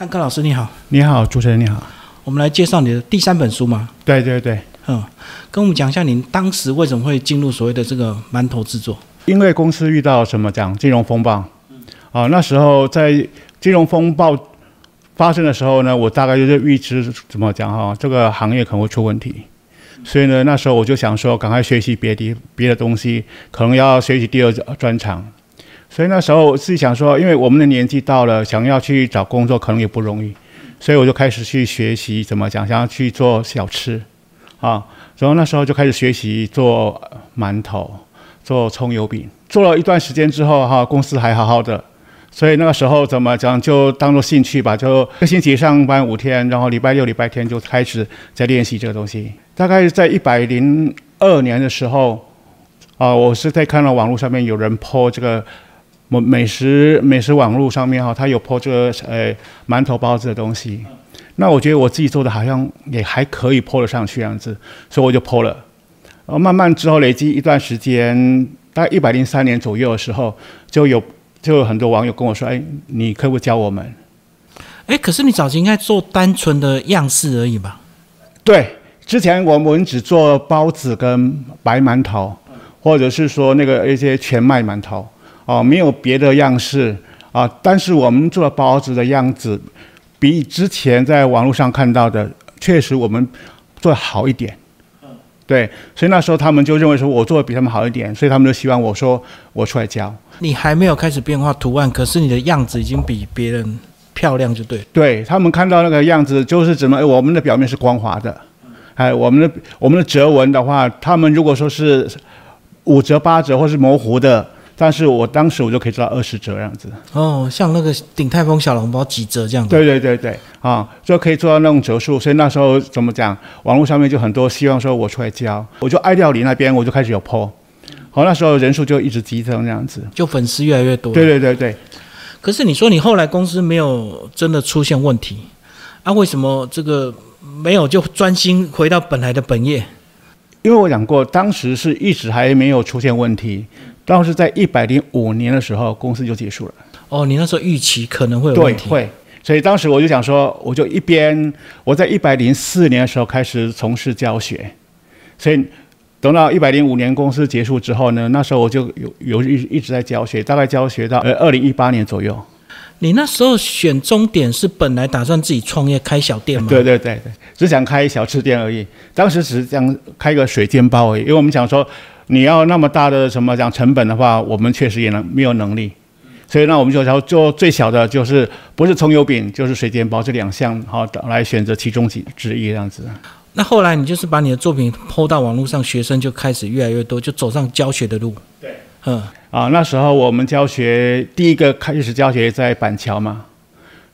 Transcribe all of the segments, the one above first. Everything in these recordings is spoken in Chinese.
汉克老师你好，你好，主持人你好。我们来介绍你的第三本书嘛？对对对，嗯，跟我们讲一下您当时为什么会进入所谓的这个馒头制作？因为公司遇到什么讲金融风暴，啊，那时候在金融风暴发生的时候呢，我大概就是预知怎么讲哈，这个行业可能会出问题，所以呢，那时候我就想说，赶快学习别的别的东西，可能要学习第二专长。所以那时候我自己想说，因为我们的年纪到了，想要去找工作可能也不容易，所以我就开始去学习怎么讲，想要去做小吃，啊，然后那时候就开始学习做馒头。做葱油饼，做了一段时间之后，哈，公司还好好的，所以那个时候怎么讲，就当做兴趣吧，就一个星期上班五天，然后礼拜六、礼拜天就开始在练习这个东西。大概在一百零二年的时候，啊，我是在看到网络上面有人 po 这个美美食美食网络上面哈，他有 po 这个呃馒头包子的东西，那我觉得我自己做的好像也还可以 po 得上去这样子，所以我就 po 了。然后慢慢之后累积一段时间，大概一百零三年左右的时候，就有就有很多网友跟我说：“哎，你可不可以教我们？”哎，可是你早期应该做单纯的样式而已吧？对，之前我们只做包子跟白馒头，或者是说那个一些全麦馒头，哦，没有别的样式啊。但是我们做的包子的样子，比之前在网络上看到的，确实我们做好一点。对，所以那时候他们就认为说我做的比他们好一点，所以他们就希望我说我出来教。你还没有开始变化图案，可是你的样子已经比别人漂亮，就对。对他们看到那个样子，就是怎么我们的表面是光滑的，哎，我们的我们的折纹的话，他们如果说是五折八折或是模糊的。但是我当时我就可以做到二十折这样子哦，像那个鼎泰丰小笼包几折这样子？对对对对，啊，就可以做到那种折数。所以那时候怎么讲，网络上面就很多希望说我出来教，我就爱料理那边我就开始有 PO，好，那时候人数就一直激增这样子，就粉丝越来越多。对对对对。可是你说你后来公司没有真的出现问题，啊，为什么这个没有就专心回到本来的本业？因为我讲过，当时是一直还没有出现问题。当时在一百零五年的时候，公司就结束了。哦，你那时候预期可能会有问题。对，会。所以当时我就想说，我就一边我在一百零四年的时候开始从事教学，所以等到一百零五年公司结束之后呢，那时候我就有有一一直在教学，大概教学到呃二零一八年左右。你那时候选终点是本来打算自己创业开小店吗？对对对对，只想开小吃店而已。当时只是想开个水煎包而已，因为我们想说。你要那么大的什么讲成本的话，我们确实也能没有能力，所以那我们就要做最小的，就是不是葱油饼就是水煎包这两项，好来选择其中几之一这样子。那后来你就是把你的作品抛到网络上，学生就开始越来越多，就走上教学的路。对，嗯啊，那时候我们教学第一个开始教学在板桥嘛，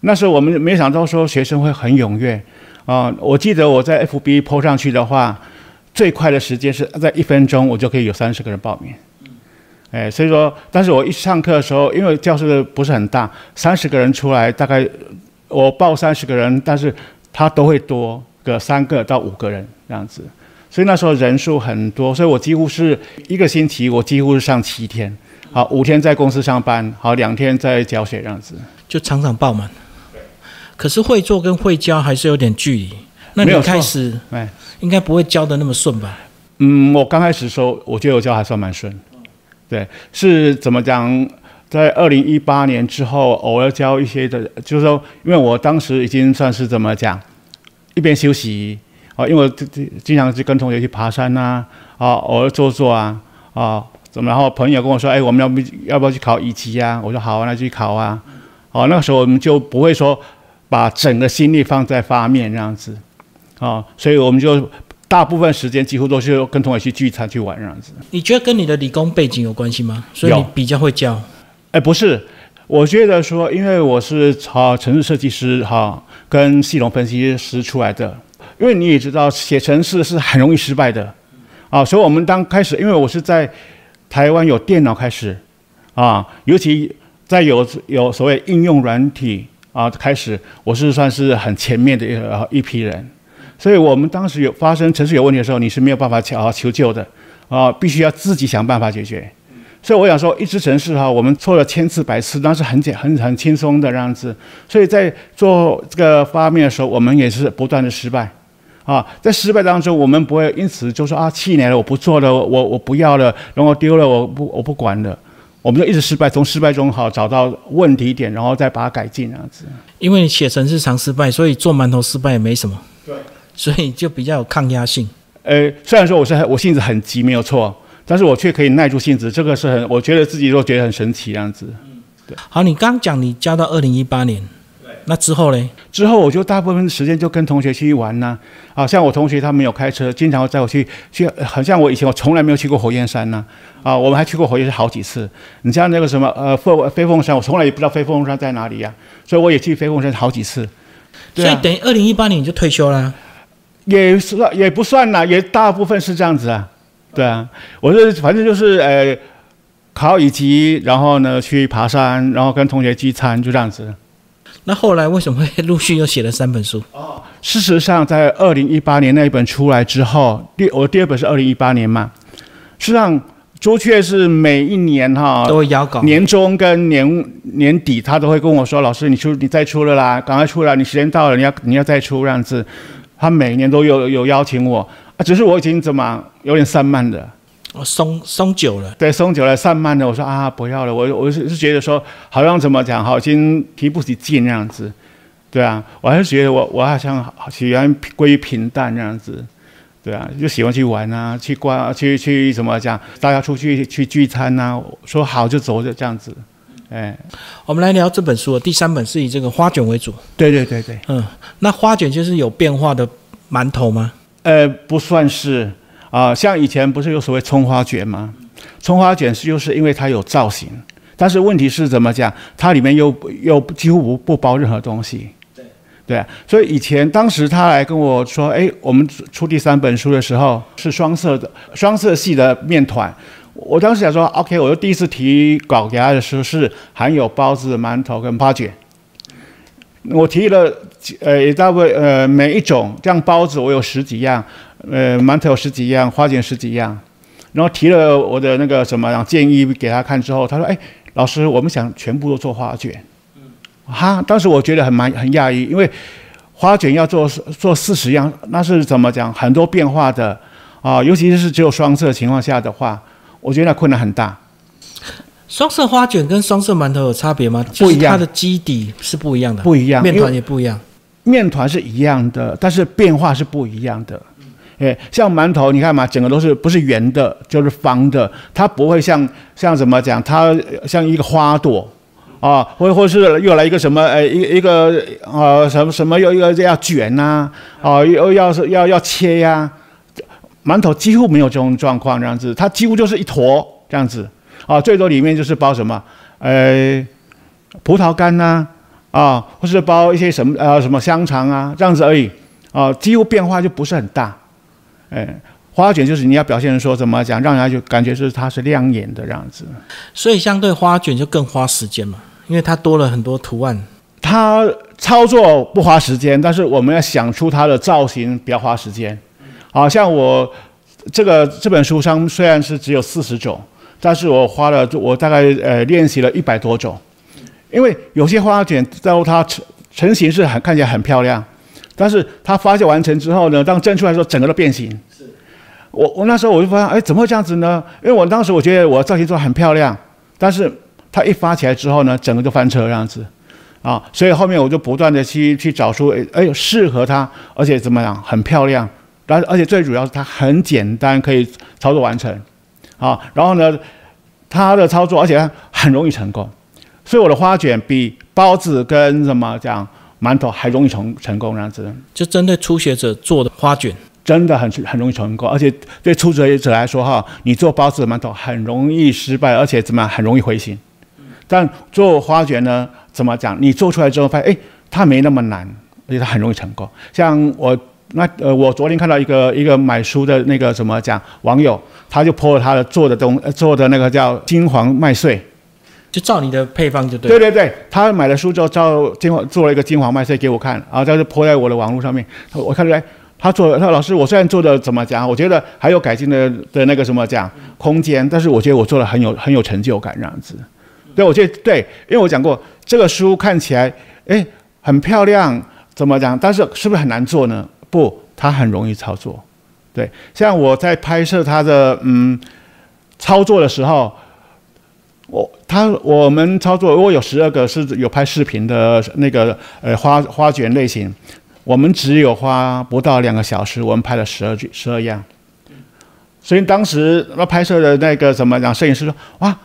那时候我们没想到说学生会很踊跃啊，我记得我在 FB 抛上去的话。最快的时间是在一分钟，我就可以有三十个人报名。哎，所以说，但是我一上课的时候，因为教室不是很大，三十个人出来，大概我报三十个人，但是他都会多个三个到五个人这样子。所以那时候人数很多，所以我几乎是一个星期，我几乎是上七天，好五天在公司上班，好两天在教学这样子，就常常爆满。可是会做跟会教还是有点距离。那你开始，哎，应该不会教的那么顺吧？嗯，我刚开始时候，我觉得我教还算蛮顺。对，是怎么讲？在二零一八年之后，偶尔教一些的，就是说，因为我当时已经算是怎么讲，一边休息啊，因为经经常去跟同学去爬山呐，啊，偶尔做做啊，啊，怎么？然后朋友跟我说，哎，我们要不要不要去考乙级呀？我说好啊，那去考啊。哦，那个时候我们就不会说把整个心力放在发面这样子。啊，所以我们就大部分时间几乎都是跟同学去聚餐去玩这样子。你觉得跟你的理工背景有关系吗？所以你比较会教？哎，不是，我觉得说，因为我是啊城市设计师哈，跟系统分析师出来的。因为你也知道，写程式是很容易失败的啊。所以我们当开始，因为我是在台湾有电脑开始啊，尤其在有有所谓应用软体啊开始，我是算是很前面的一一批人。所以我们当时有发生城市有问题的时候，你是没有办法求求救的，啊，必须要自己想办法解决。所以我想说，一支城市哈，我们错了千次百次，那是很简很很轻松的这样子。所以在做这个发面的时候，我们也是不断的失败。啊，在失败当中，我们不会因此就说啊，气馁了，我不做了，我我不要了，然后丢了，我不我不管了，我们就一直失败，从失败中好找到问题点，然后再把它改进这样子。因为写程式常失败，所以做馒头失败也没什么。对，所以就比较有抗压性。呃，虽然说我是我性子很急，没有错，但是我却可以耐住性子，这个是很，我觉得自己都觉得很神奇这样子。好，你刚讲你教到二零一八年，那之后呢？之后我就大部分时间就跟同学去玩呐、啊，像我同学他们有开车，经常会载我去去，好像我以前我从来没有去过火焰山呐、啊，我们还去过火焰山好几次。你像那个什么呃飞飞凤山，我从来也不知道飞凤山在哪里呀、所以我也去飞凤山好几次。所以等于二零一八年你就退休啦。也是也不算啦，也大部分是这样子啊，对啊，我是反正就是呃考乙级，然后呢去爬山，然后跟同学聚餐，就这样子。那后来为什么会陆续又写了三本书？哦事实上，在二零一八年那一本出来之后，第我第二本是二零一八年嘛。事实上，朱雀是每一年哈都会邀稿。年终跟年年底，他都会跟我说：“老师，你出你再出了啦，赶快出来，你时间到了，你要你要再出这样子。”他每年都有有邀请我啊，只是我已经怎么有点散漫的，我，松松久了，对，松久了，散漫了。我说啊，不要了，我我是是觉得说，好像怎么讲，好，已经提不起劲那样子。对啊，我还是觉得我我好像喜欢归于平淡那样子。对啊，就喜欢去玩啊，去逛，去去怎么讲，大家出去去聚餐啊，说好就走就这样子。哎，我们来聊这本书。第三本是以这个花卷为主。对对对对，嗯，那花卷就是有变化的馒头吗？呃，不算是啊、像以前不是有所谓葱花卷吗？葱花卷是就是因为它有造型，但是问题是怎么讲？它里面又又几乎不不包任何东西。对啊，所以以前当时他来跟我说，哎，我们出第三本书的时候是双色的双色系的面团，我当时想说，OK，我就第一次提稿给他的时候是含有包子、馒头跟花卷，我提了呃也大概呃每一种这样包子我有十几样，呃馒头有十几样，花卷十几样，然后提了我的那个什么建议给他看之后，他说，哎，老师，我们想全部都做花卷。哈，当时我觉得很蛮很讶异，因为花卷要做做四十样，那是怎么讲？很多变化的啊，尤其是只有双色情况下的话，我觉得那困难很大。双色花卷跟双色馒头有差别吗？不一样就是它的基底是不一样的，不一样面团也不一样。面团是一样的，但是变化是不一样的。哎，像馒头，你看嘛，整个都是不是圆的，就是方的，它不会像像怎么讲，它像一个花朵啊，或或是又来一个什么呃一一个呃什么什么又又要卷呐啊，又要是要要切呀、馒头几乎没有这种状况，这样子，它几乎就是一坨这样子啊，最多里面就是包什么呃葡萄干呐啊或是包一些什么呃什么香肠啊这样子而已啊，几乎变化就不是很大，哎。花卷就是你要表现说怎么讲，让人家就感觉是它是亮眼的这样子。所以相对花卷就更花时间嘛，因为它多了很多图案。它操作不花时间，但是我们要想出它的造型比较花时间。好像我这个这本书上虽然是只有四十种，但是我花了我大概呃练习了一百多种，因为有些花卷到它成成型是很看起来很漂亮，但是它发酵完成之后呢，当蒸出来的时候，整个都变形。我我那时候我就发现，哎，怎么会这样子呢？因为我当时我觉得我造型做很漂亮，但是它一发起来之后呢，整个就翻车这样子。啊，所以后面我就不断的去去找出，哎哎，适合它，而且怎么样，很漂亮，然而且最主要是它很简单，可以操作完成，啊，然后呢，它的操作而且很容易成功，所以我的花卷比包子跟什么讲馒头还容易成成功这样子，就针对初学者做的花卷，真的很很容易成功，而且对初学者来说哈，你做包子馒头很容易失败，而且怎么样很容易灰心，但做花卷呢？怎么讲？你做出来之后发现，哎，它没那么难，而且它很容易成功。像我那呃，我昨天看到一个一个买书的那个怎么讲网友，他就 po 了他的做的东、呃、做的那个叫金黄麦穗。就照你的配方就对。对对对，他买了书之后照金黄做了一个金黄麦穗给我看，然后他就 po 在我的网络上面。我看出来他做，他说老师，我虽然做的怎么讲，我觉得还有改进的的那个什么讲空间，但是我觉得我做的很有很有成就感这样子。对，我觉得对，因为我讲过这个书看起来哎很漂亮，怎么讲？但是是不是很难做呢？不，它很容易操作。对，像我在拍摄它的嗯操作的时候，我他我们操作，我有十二个是有拍视频的那个呃花花卷类型。我们只有花不到两个小时，我们拍了十二句十二样，所以当时那拍摄的那个怎么讲？摄影师说：“哇，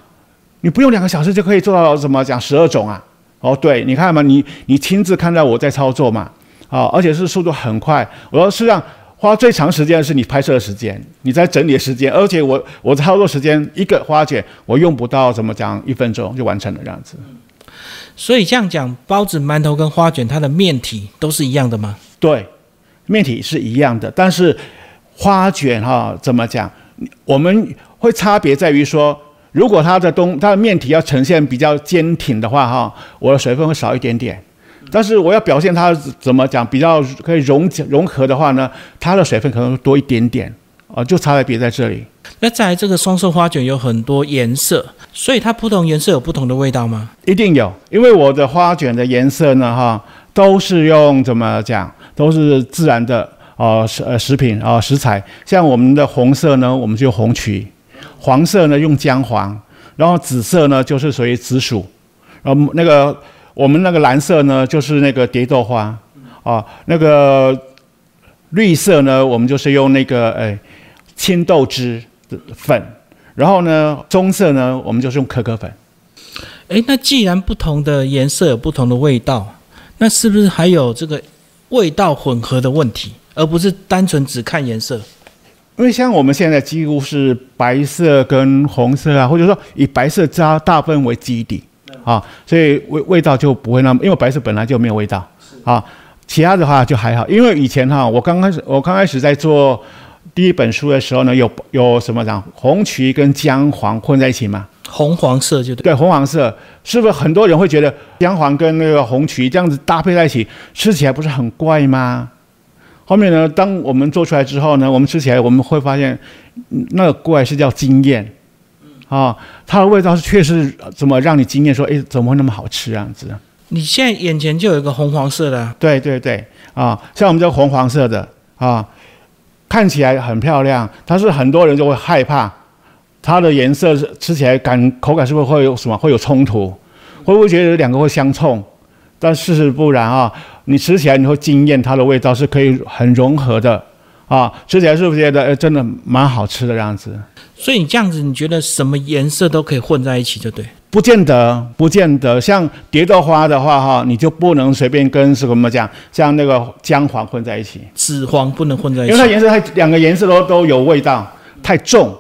你不用两个小时就可以做到怎么讲十二种啊？”哦，对，你看嘛，你你亲自看到我在操作嘛，啊，而且是速度很快。我说实际上花最长时间的是你拍摄的时间，你在整理的时间，而且我我操作时间一个花卷我用不到怎么讲一分钟就完成了这样子。所以这样讲，包子、馒头跟花卷，它的面体都是一样的吗？对，面体是一样的，但是花卷哈怎么讲？我们会差别在于说，如果它的东它的面体要呈现比较坚挺的话哈，我的水分会少一点点；但是我要表现它怎么讲比较可以融融合的话呢，它的水分可能多一点点啊，就差别在这里。那在这个双色花卷有很多颜色。所以它不同颜色有不同的味道吗？一定有，因为我的花卷的颜色呢，哈，都是用怎么讲，都是自然的哦食呃食品啊食材。像我们的红色呢，我们就红曲；黄色呢用姜黄，然后紫色呢就是属于紫薯，然后那个我们那个蓝色呢就是那个蝶豆花啊，那个绿色呢我们就是用那个诶青豆汁的粉。然后呢，棕色呢，我们就是用可可粉。哎，那既然不同的颜色有不同的味道，那是不是还有这个味道混合的问题，而不是单纯只看颜色？因为像我们现在几乎是白色跟红色啊，或者说以白色加大部分为基底啊，所以味味道就不会那么，因为白色本来就没有味道啊。其他的话就还好，因为以前哈，我刚开始我刚开始在做。第一本书的时候呢，有有什么讲红曲跟姜黄混在一起嘛？红黄色就对。对，红黄色是不是很多人会觉得姜黄跟那个红曲这样子搭配在一起，吃起来不是很怪吗？后面呢，当我们做出来之后呢，我们吃起来我们会发现，那个怪是叫惊艳，啊，它的味道是确实怎么让你惊艳？说，哎，怎么会那么好吃这样子？你现在眼前就有一个红黄色的。对对对，啊，像我们这红黄色的啊。看起来很漂亮，但是很多人就会害怕，它的颜色吃起来感口感是不是会有什么会有冲突？会不会觉得两个会相冲？但事实不然啊，你吃起来你会惊艳，它的味道是可以很融合的啊，吃起来是不是觉得呃真的蛮好吃的样子？所以你这样子，你觉得什么颜色都可以混在一起，就对。不见得，不见得。像蝶豆花的话，哈，你就不能随便跟什么讲，像那个姜黄混在一起，紫黄不能混在一起，因为它颜色太两个颜色都都有味道，太重。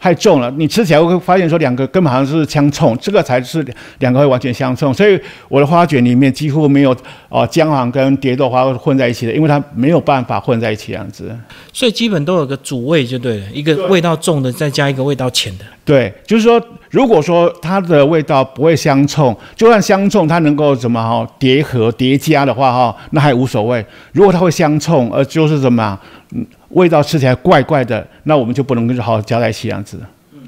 太重了，你吃起来会发现说两个根本好像是相冲，这个才是两个会完全相冲。所以我的花卷里面几乎没有哦姜黄跟蝶豆花混在一起的，因为它没有办法混在一起这样子。所以基本都有个主味就对了，一个味道重的再加一个味道浅的。对，就是说如果说它的味道不会相冲，就算相冲它能够怎么哈叠合叠加的话哈，那还无所谓。如果它会相冲，而就是怎么嗯。味道吃起来怪怪的，那我们就不能跟好好加在一起样子。嗯，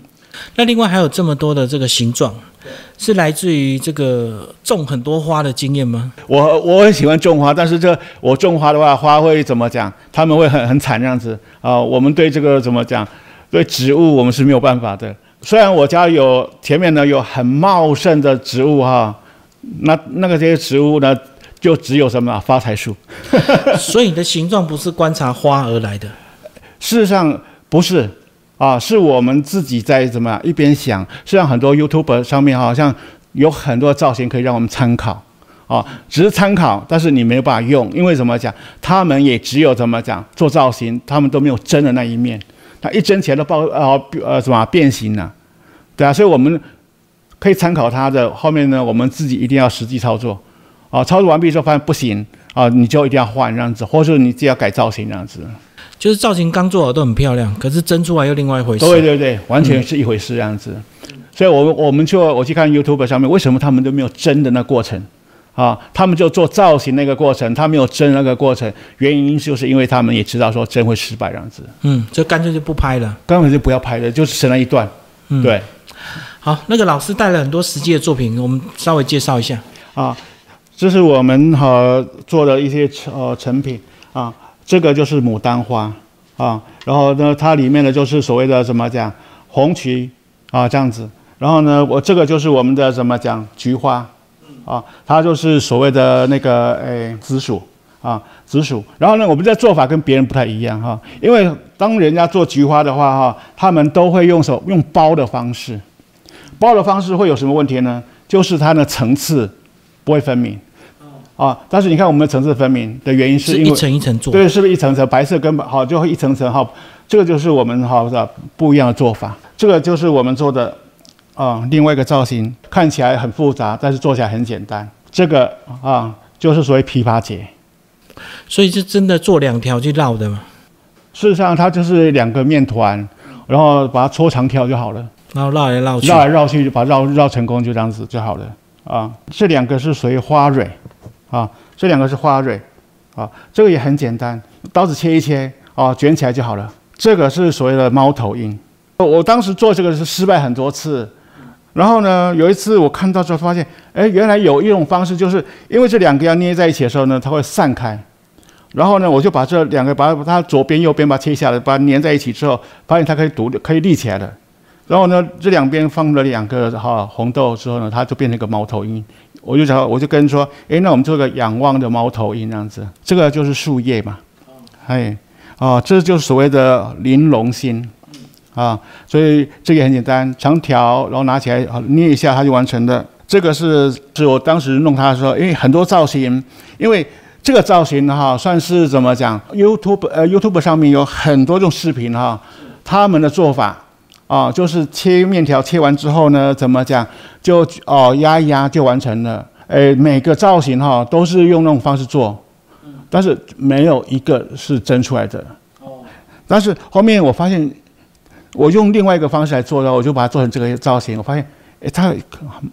那另外还有这么多的这个形状，是来自于这个种很多花的经验吗？我我很喜欢种花，但是这我种花的话，花会怎么讲？他们会很很惨这样子啊。我们对这个怎么讲？对植物我们是没有办法的。虽然我家有前面呢有很茂盛的植物哈，那那个这些植物呢？就只有什么发财树，所以你的形状不是观察花而来的。事实上不是啊，是我们自己在怎么一边想。实际上很多 YouTube 上面好像有很多造型可以让我们参考啊，只是参考，但是你没有办法用，因为怎么讲，他们也只有怎么讲做造型，他们都没有真的那一面，他一针起来都爆呃呃什么变形了，对啊，所以我们可以参考他的后面呢，我们自己一定要实际操作。啊，操作完毕之后发现不行啊，你就一定要换这样子，或者你自己要改造型这样子。就是造型刚做好都很漂亮，可是蒸出来又另外一回事。对对对，完全是一回事这样子。所以，我我们就我去看 YouTube 上面，为什么他们都没有蒸的那过程？啊，他们就做造型那个过程，他没有蒸那个过程，原因就是因为他们也知道说蒸会失败这样子，嗯，就干脆就不拍了。干脆就不要拍了，就是省了一段。嗯，。对好，那个老师带了很多实际的作品，我们稍微介绍一下。啊，这是我们哈、做的一些呃成品啊，这个就是牡丹花啊，然后呢，它里面的就是所谓的怎么讲红旗啊这样子，然后呢，我这个就是我们的怎么讲菊花啊，它就是所谓的那个诶紫薯啊紫薯，然后呢，我们的做法跟别人不太一样哈、因为当人家做菊花的话哈、他们都会用手用包的方式，包的方式会有什么问题呢？就是它的层次不会分明。啊，但是你看我们的层次分明的原因是因为一层一层做。对，是不是一层层白色跟好就会一层层哈？这个就是我们哈的不一样的做法。这个就是我们做的啊，另外一个造型，看起来很复杂，但是做起来很简单。这个啊，就是所谓琵琶结。所以是真的做两条去绕的嘛，事实上，它就是两个面团，然后把它搓长条就好了，然后绕来绕去。绕来绕去，把它绕绕成功，就这样子就好了啊。这两个是属于花蕊啊，这两个是花蕊啊，这个也很简单，刀子切一切啊，卷起来就好了。这个是所谓的猫头鹰，我当时做这个是失败很多次，然后呢，有一次我看到之后发现，哎，原来有一种方式，就是因为这两个要捏在一起的时候呢，它会散开。然后呢，我就把这两个把它左边右边把它切下来，把它粘在一起之后，发现它可以独立可以立起来了。然后呢，这两边放了两个哈红豆之后呢，它就变成一个猫头鹰。我就想，我就跟说，诶，那我们做个仰望的猫头鹰这样子，这个就是树叶嘛，哎，啊，这就是所谓的玲珑心啊，所以这个很简单，长条，然后拿起来啊捏一下，它就完成了。这个是是我当时弄它的时候，因为很多造型，因为这个造型哈，算是怎么讲？YouTube 呃 YouTube 上面有很多种视频哈，他们的做法啊，就是切面条切完之后呢，怎么讲？就哦压一压就完成了。诶，每个造型哈都是用那种方式做，但是没有一个是蒸出来的。哦但是后面我发现，我用另外一个方式来做的，我就把它做成这个造型，我发现，诶，它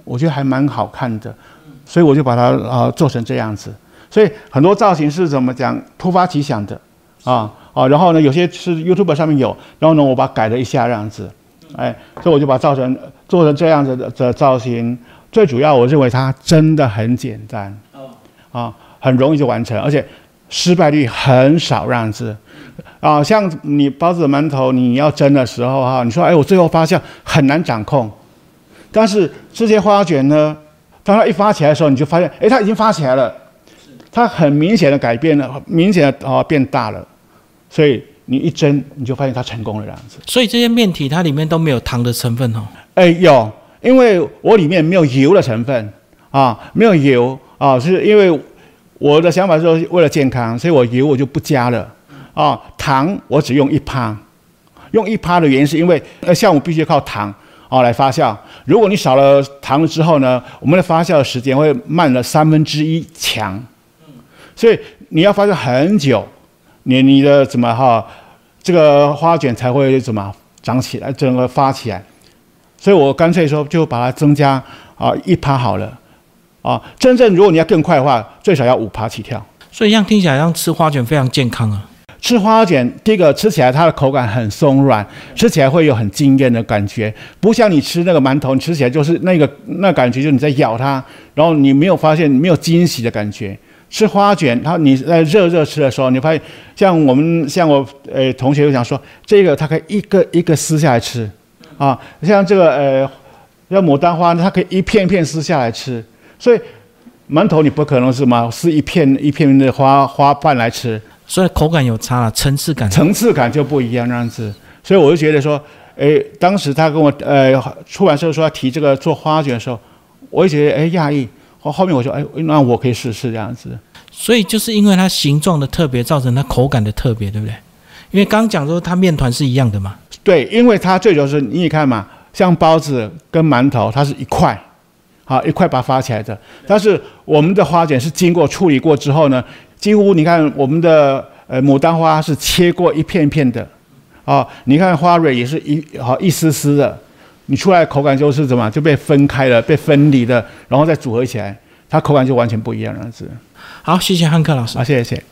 我觉得还蛮好看的，所以我就把它啊、做成这样子。所以很多造型是怎么讲突发奇想的啊啊，然后呢有些是 YouTube 上面有，然后呢我把它改了一下这样子，哎，所以我就把它造成做成这样子的的造型。最主要我认为它真的很简单，啊，很容易就完成，而且失败率很少这样子。啊，像你包子馒头，你要蒸的时候哈，你说哎，我最后发酵很难掌控，但是这些花卷呢，当它一发起来的时候，你就发现，哎，它已经发起来了，它很明显的改变了，明显的啊变大了，所以你一蒸，你就发现它成功了这样子。所以这些面体它里面都没有糖的成分哦。哎，有，因为我里面没有油的成分啊，没有油啊，是因为我的想法是说为了健康，所以我油我就不加了啊，糖我只用一趴，用一趴的原因是因为那酵母必须靠糖啊来发酵，如果你少了糖了之后呢，我们的发酵的时间会慢了三分之一强，所以你要发酵很久，你你的怎么哈，这个花卷才会怎么长起来，整个发起来。所以我干脆说就把它增加啊一趴好了，啊，真正如果你要更快的话，最少要五趴起跳。所以这样听起来，像吃花卷非常健康啊。吃花卷，第一个吃起来它的口感很松软，吃起来会有很惊艳的感觉，不像你吃那个馒头，你吃起来就是那个那感觉，就是你在咬它，然后你没有发现没有惊喜的感觉。吃花卷，然后你在热热吃的时候，你发现像我们像我呃同学就讲说，这个它可以一个一个撕下来吃，啊，像这个呃像牡丹花，它可以一片一片撕下来吃，所以馒头你不可能是嘛撕一片一片的花花瓣来吃，所以口感有差了，层次感。层次感就不一样那样子，所以我就觉得说，诶，当时他跟我呃出版社说要提这个做花卷的时候，我也觉得哎讶异，后后面我说哎，那我可以试试这样子，所以就是因为它形状的特别，造成它口感的特别，对不对？因为刚刚讲说它面团是一样的嘛，对，因为它最主要是你也看嘛，像包子跟馒头，它是一块，好一块把它发起来的，但是我们的花卷是经过处理过之后呢，几乎你看我们的呃牡丹花是切过一片片的，啊，你看花蕊也是一好一丝丝的，你出来口感就是怎么就被分开了，被分离了，然后再组合起来。它口感就完全不一样了。是，好，谢谢汉克老师啊，。谢谢谢谢。